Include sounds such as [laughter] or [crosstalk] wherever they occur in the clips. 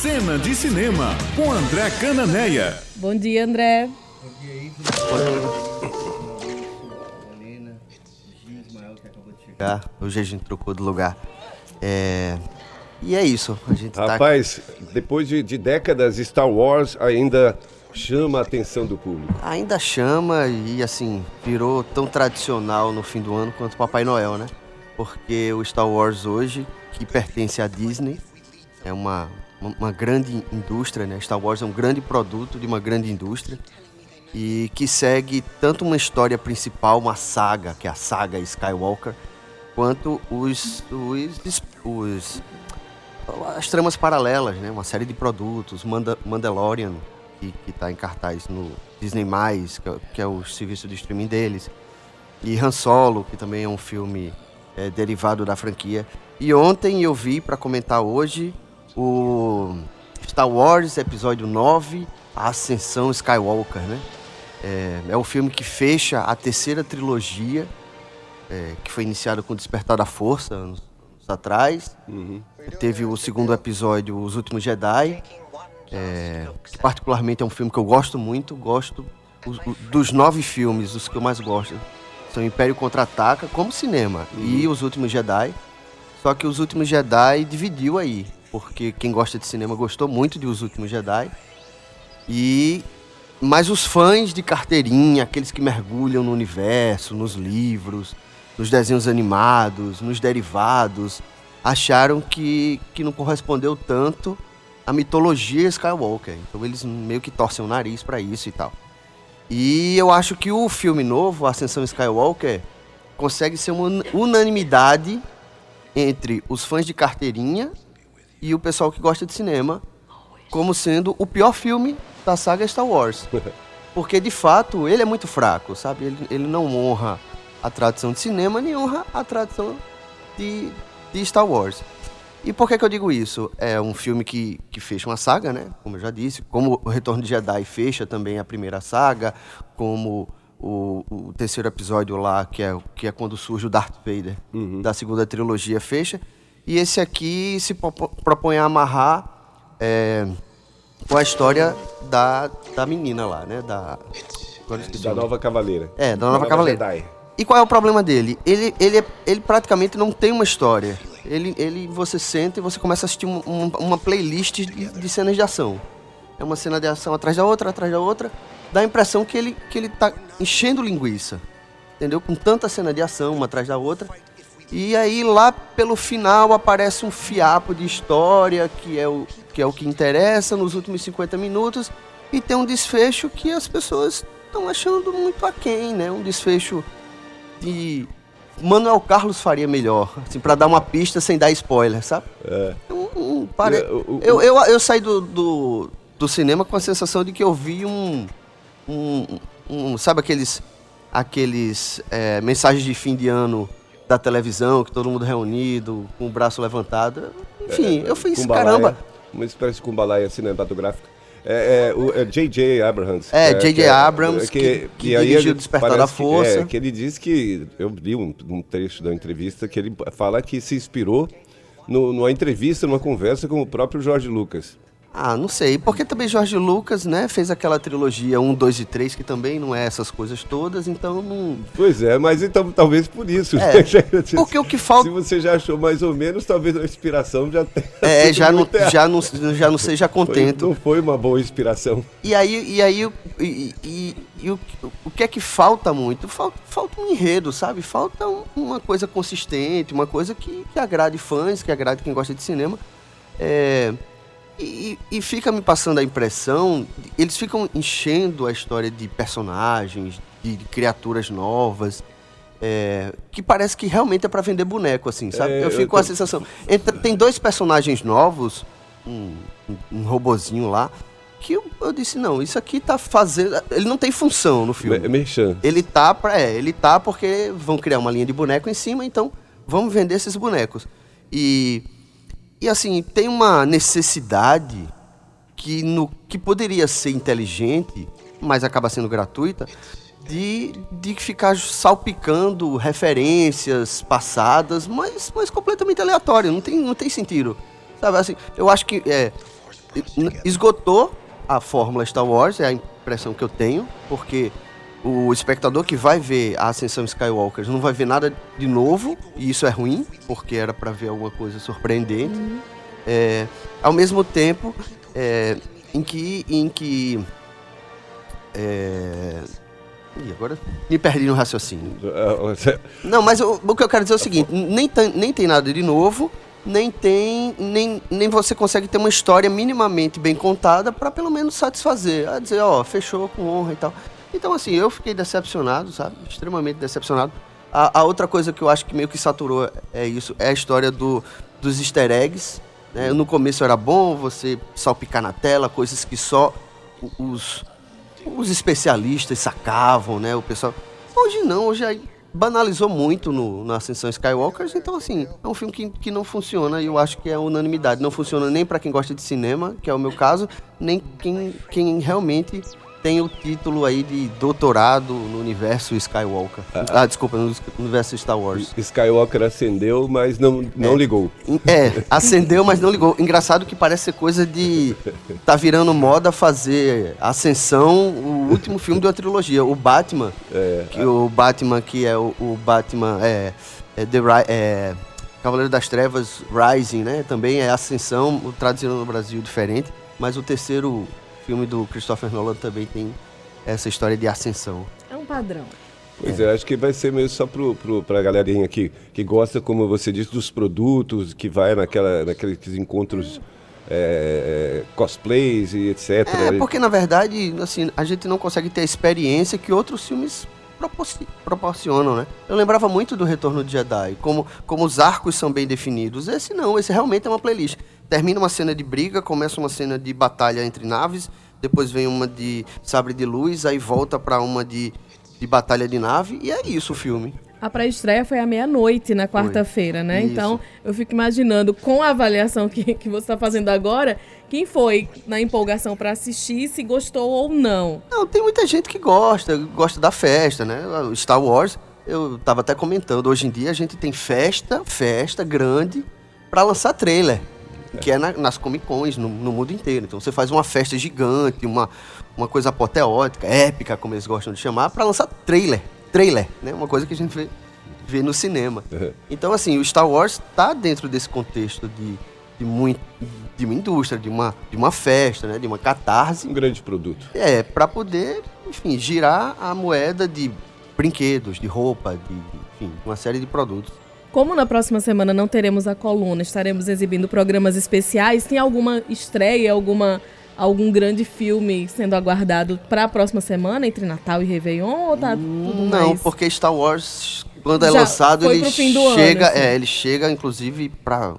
Cena de Cinema, com André Cananeia. Bom dia, André. Bom dia chegar. Hoje a gente trocou de lugar. É... E é isso. A gente tá... Rapaz, depois de, de décadas, Star Wars ainda chama a atenção do público. Ainda chama e, assim, virou tão tradicional no fim do ano quanto Papai Noel, né? Porque o Star Wars hoje, que pertence à Disney, é uma, uma grande indústria, né? Star Wars é um grande produto de uma grande indústria e que segue tanto uma história principal, uma saga, que é a saga Skywalker, quanto os, os, os as tramas paralelas, né? Uma série de produtos, Manda, Mandalorian, que está em cartaz no Disney+, que é, que é, o serviço de streaming deles, e Han Solo, que também é um filme é, derivado da franquia. E ontem eu vi, para comentar hoje, o Star Wars Episódio 9, A Ascensão Skywalker, né? É, é o filme que fecha a terceira trilogia, é, que foi iniciada com o Despertar da Força, anos, anos atrás. Uhum. Teve o segundo episódio, Os Últimos Jedi, é, que particularmente é um filme que eu gosto muito. Gosto os, dos nove filmes, os que eu mais gosto são Império Contra-Ataca, como cinema, uhum. e Os Últimos Jedi. Só que Os Últimos Jedi dividiu aí, porque quem gosta de cinema gostou muito de Os Últimos Jedi. E mas os fãs de carteirinha, aqueles que mergulham no universo, nos livros, nos desenhos animados, nos derivados, acharam que, que não correspondeu tanto à mitologia Skywalker. Então eles meio que torcem o nariz para isso e tal. E eu acho que o filme novo, Ascensão Skywalker, consegue ser uma unanimidade entre os fãs de carteirinha e o pessoal que gosta de cinema, como sendo o pior filme da saga Star Wars. [laughs] Porque, de fato, ele é muito fraco, sabe? Ele, ele não honra a tradição de cinema, nem honra a tradição de, de Star Wars. E por que, que eu digo isso? É um filme que, que fecha uma saga, né? Como eu já disse. Como o Retorno de Jedi fecha também a primeira saga. Como o, o terceiro episódio lá, que é, que é quando surge o Darth Vader, uhum. da segunda trilogia, fecha. E esse aqui se propõe a amarrar... É, com a história da, da menina lá, né? Da, da nova cavaleira. É, da nova, nova cavaleira. Jedi. E qual é o problema dele? Ele, ele, ele praticamente não tem uma história. Ele, ele você senta e você começa a assistir um, um, uma playlist de, de, cenas de ação. É uma cena de ação atrás da outra, atrás da outra. Dá a impressão que ele, que ele tá enchendo linguiça. Entendeu? Com tanta cena de ação, uma atrás da outra. E aí lá pelo final aparece um fiapo de história, que é o que, é o que interessa nos últimos 50 minutos, e tem um desfecho que as pessoas estão achando muito aquém, né? Um desfecho de Manuel Carlos faria melhor, assim, para dar uma pista sem dar spoiler, sabe? É. Um, um, pare... eu, eu, eu, saí do, do, do, cinema com a sensação de que eu vi um. um, um sabe aqueles. aqueles é, mensagens de fim de ano da televisão, que todo mundo reunido, com o braço levantado. Enfim, é, eu fiz, caramba. Uma espécie de cumbalaia cinematográfica. É, é, o J.J. É Abrams. É, J.J. É, Abrams, que, que, que, dirigiu Despertar da Força. Que, é, que ele diz que, eu li um, um, trecho da entrevista, que ele fala que se inspirou no, numa entrevista, numa conversa com o próprio George Lucas. Ah, não sei. Porque também Jorge Lucas, né, fez aquela trilogia 1, 2 e 3, que também não é essas coisas todas, então não. Pois é, mas então talvez por isso. É, [laughs] porque o que falta. Se você já achou mais ou menos, talvez a inspiração já tenha. [laughs] É, já não, já, não, já não seja contento. Foi, não foi uma boa inspiração. E aí, e aí e, e, e o, o que é que falta muito? Falta, falta um enredo, sabe? Falta um, uma coisa consistente, uma coisa que, que agrade fãs, que agrade quem gosta de cinema. É e, e, fica me passando a impressão, eles ficam enchendo a história de personagens, de, de criaturas novas, é, que parece que realmente é para vender boneco, assim, sabe? É, eu fico eu com a sensação. Entre, tem dois personagens novos, um, um, um robozinho lá, que eu, eu, disse, não, isso aqui tá fazendo. Ele não tem função no filme. É merchan. Ele tá pra. É, ele tá porque vão criar uma linha de boneco em cima, então vamos vender esses bonecos. E e assim, tem uma necessidade que, no, que poderia ser inteligente, mas acaba sendo gratuita, de, de ficar salpicando referências passadas, mas, mas completamente aleatório, não tem, não tem sentido. Sabe assim, eu acho que é, esgotou a fórmula Star Wars, é a impressão que eu tenho, porque o espectador que vai ver a Ascensão Skywalker não vai ver nada de novo, e isso é ruim, porque era para ver alguma coisa surpreendente. Uhum. É, ao mesmo tempo é, em que. Em que é, e agora me perdi no raciocínio. [laughs] Não, mas o, o que eu quero dizer é o seguinte: nem, nem tem nada de novo, nem tem. Nem, nem você consegue ter uma história minimamente bem contada para pelo menos satisfazer. A dizer, ó, fechou com honra e tal. Então, assim, eu fiquei decepcionado, sabe? Extremamente decepcionado. A, a, outra coisa que eu acho que meio que saturou é isso, é a história do, dos easter eggs. Né? No começo era bom você salpicar na tela, coisas que só os, os especialistas sacavam, né? O pessoal. Hoje não, hoje aí banalizou muito no, na Ascensão Skywalker, então assim, é um filme que, que não funciona e eu acho que é unanimidade. Não funciona nem para quem gosta de cinema, que é o meu caso, nem quem, quem realmente tem o título aí de doutorado no universo Skywalker. Ah, ah desculpa, no universo Star Wars. Skywalker acendeu, mas não, não é. ligou. É, [laughs] acendeu, mas não ligou. Engraçado que parece ser coisa de. Tá virando moda fazer Ascensão, o último filme de uma trilogia. O Batman, é, que o Batman que é o, o Batman. É, é, The, é, Cavaleiro das Trevas Rising, né? Também é Ascensão, traduzido no Brasil diferente. Mas o terceiro filme do Christopher Nolan também tem essa história de ascensão. É um padrão. Pois é. é, acho que vai ser mesmo só pro, pro, pra galerinha aqui que gosta, como você disse, dos produtos, que vai naquela, naqueles encontros é, é, cosplays e etc. É, porque na verdade, assim, a gente não consegue ter a experiência que outros filmes proporcionam, né? Eu lembrava muito do Retorno de Jedi, como, como os arcos são bem definidos. Esse não, esse realmente é uma playlist termina uma cena de briga, começa uma cena de batalha entre naves, depois vem uma de sabre de luz, aí volta para uma de, de batalha de nave, e é isso o filme. A pré-estreia foi à meia-noite na quarta-feira, né? Isso. Então, eu fico imaginando, com a avaliação que, [laughs] que você está fazendo agora, quem foi na empolgação para assistir, se gostou ou não. Não, tem muita gente que gosta, gosta da festa, né? Star Wars, eu estava até comentando, hoje em dia a gente tem festa, festa grande, para lançar trailer que é na, nas Comic Cons no, no, mundo inteiro. Então você faz uma festa gigante, uma, uma coisa apoteótica, épica, como eles gostam de chamar, para lançar trailer. Trailer, né? Uma coisa que a gente vê, vê no cinema. Uhum. Então, assim, o Star Wars está dentro desse contexto de, de, muito, de uma indústria, de uma, de uma festa, né? De uma catarse. Um grande produto. É, para poder, enfim, girar a moeda de brinquedos, de roupa, de, enfim, uma série de produtos. Como na próxima semana não teremos a coluna, estaremos exibindo programas especiais, tem alguma estreia, alguma algum grande filme sendo aguardado para a próxima semana, entre Natal e Réveillon, ou tá tudo Não, mais... porque Star Wars, quando é Já lançado, ele chega, ano, assim. é, ele chega inclusive para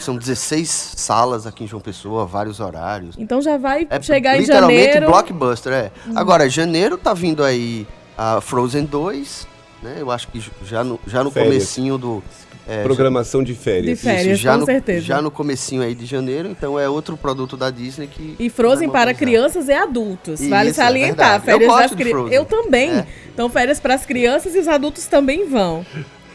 são 16 salas aqui em João Pessoa, vários horários. Então já vai é, chegar em janeiro. Literalmente blockbuster, é. Hum. Agora, janeiro tá vindo aí a Frozen 2, né? Eu acho que já no, já no comecinho do... É, Programação de férias. De férias, já com no, certeza. Já no comecinho aí de janeiro, então é outro produto da Disney que... E Frozen para crianças e adultos, Isso, vale é salientar. É férias eu das crianças. Eu também. É. Então férias para as crianças e os adultos também vão.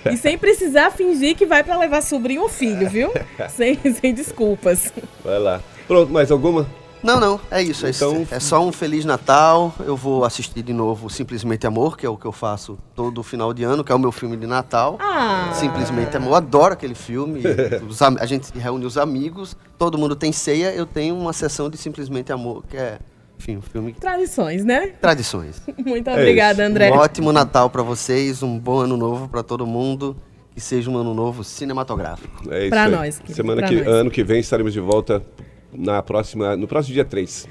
E sem precisar fingir que vai para levar sobrinho ou filho, viu? [laughs] sem, sem desculpas. Vai lá. Pronto, mais alguma? Não, não, é isso. É então... É só um Feliz Natal. Eu vou assistir de novo Simplesmente Amor, que é o que eu faço todo final de ano, que é o meu filme de Natal. Ah. Simplesmente Amor. Eu adoro aquele filme. [laughs] Os, a gente reúne os amigos, todo mundo tem ceia. Eu tenho uma sessão de Simplesmente Amor, que é enfim, um filme. Tradições, né? Tradições. [laughs] Muito obrigada, é André. Um ótimo Natal para vocês, um bom ano novo para todo mundo. Que seja um ano novo cinematográfico. É isso. Para nós. Semana que, nós. ano que vem estaremos de volta na próxima, no próximo dia 3.